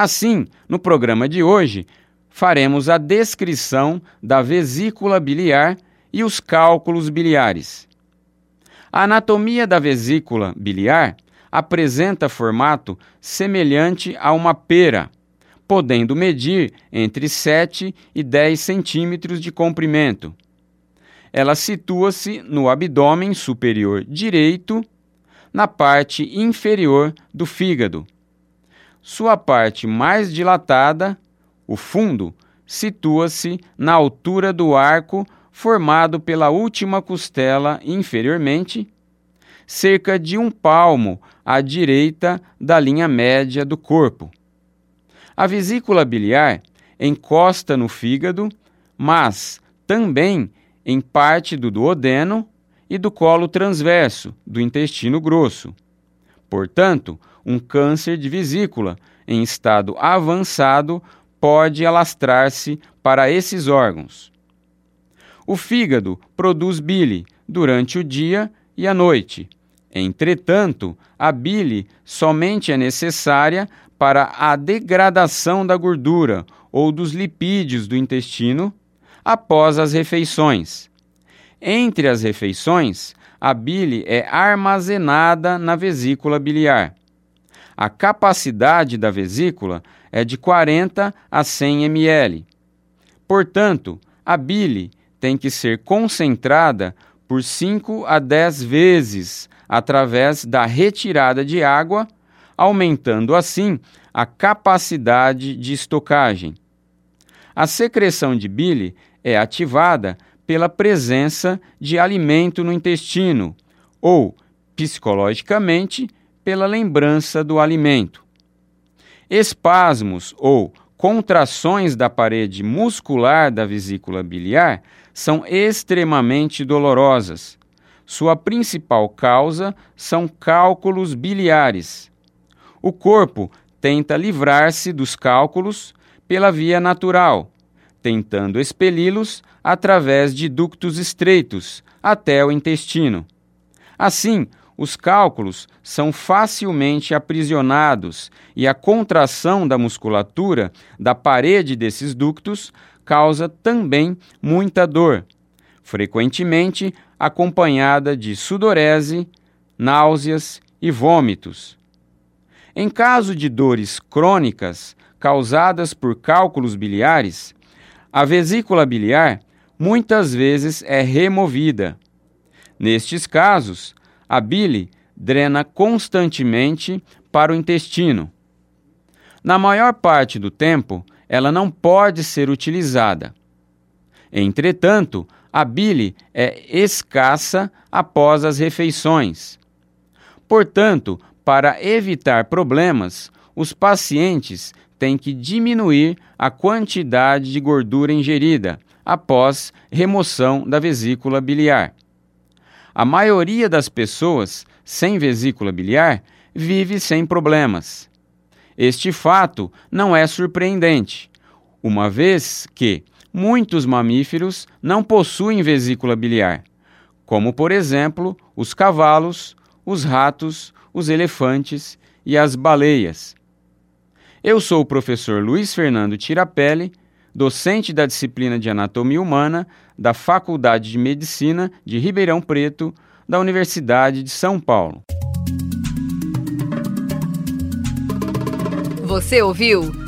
Assim, no programa de hoje, faremos a descrição da vesícula biliar e os cálculos biliares. A anatomia da vesícula biliar apresenta formato semelhante a uma pera, podendo medir entre 7 e 10 centímetros de comprimento. Ela situa-se no abdômen superior direito, na parte inferior do fígado sua parte mais dilatada, o fundo, situa-se na altura do arco formado pela última costela inferiormente, cerca de um palmo à direita da linha média do corpo. A vesícula biliar encosta no fígado, mas também em parte do duodeno e do colo transverso do intestino grosso. Portanto, um câncer de vesícula em estado avançado pode alastrar-se para esses órgãos. O fígado produz bile durante o dia e a noite. Entretanto, a bile somente é necessária para a degradação da gordura ou dos lipídios do intestino após as refeições. Entre as refeições, a bile é armazenada na vesícula biliar. A capacidade da vesícula é de 40 a 100 ml. Portanto, a bile tem que ser concentrada por 5 a 10 vezes através da retirada de água, aumentando assim a capacidade de estocagem. A secreção de bile é ativada pela presença de alimento no intestino ou, psicologicamente, pela lembrança do alimento. Espasmos ou contrações da parede muscular da vesícula biliar são extremamente dolorosas. Sua principal causa são cálculos biliares. O corpo tenta livrar-se dos cálculos pela via natural, tentando expeli-los através de ductos estreitos até o intestino. Assim, os cálculos são facilmente aprisionados e a contração da musculatura da parede desses ductos causa também muita dor, frequentemente acompanhada de sudorese, náuseas e vômitos. Em caso de dores crônicas causadas por cálculos biliares, a vesícula biliar muitas vezes é removida. Nestes casos, a bile drena constantemente para o intestino. Na maior parte do tempo, ela não pode ser utilizada. Entretanto, a bile é escassa após as refeições. Portanto, para evitar problemas, os pacientes têm que diminuir a quantidade de gordura ingerida após remoção da vesícula biliar. A maioria das pessoas sem vesícula biliar vive sem problemas. Este fato não é surpreendente, uma vez que muitos mamíferos não possuem vesícula biliar, como por exemplo os cavalos, os ratos, os elefantes e as baleias. Eu sou o professor Luiz Fernando Tirapelli docente da disciplina de Anatomia Humana da Faculdade de Medicina de Ribeirão Preto, da Universidade de São Paulo. Você ouviu?